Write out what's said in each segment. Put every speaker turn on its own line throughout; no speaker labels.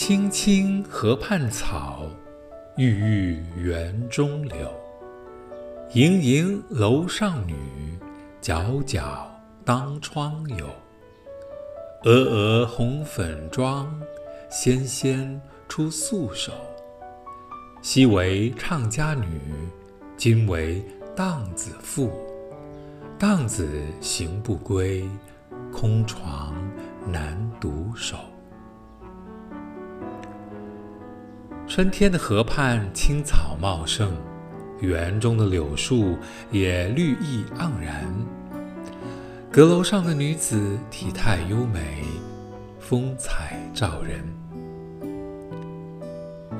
青青河畔草，郁郁园中柳。盈盈楼上女，皎皎当窗牖。娥娥红粉妆，纤纤出素手。昔为唱家女，今为荡子妇。荡子行不归，空床难独守。春天的河畔青草茂盛，园中的柳树也绿意盎然。阁楼上的女子体态优美，风采照人。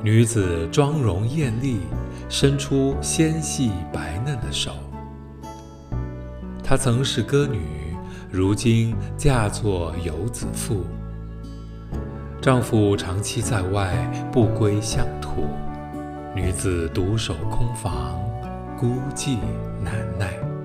女子妆容艳丽，伸出纤细白嫩的手。她曾是歌女，如今嫁作游子妇。丈夫长期在外，不归乡土，女子独守空房，孤寂难耐。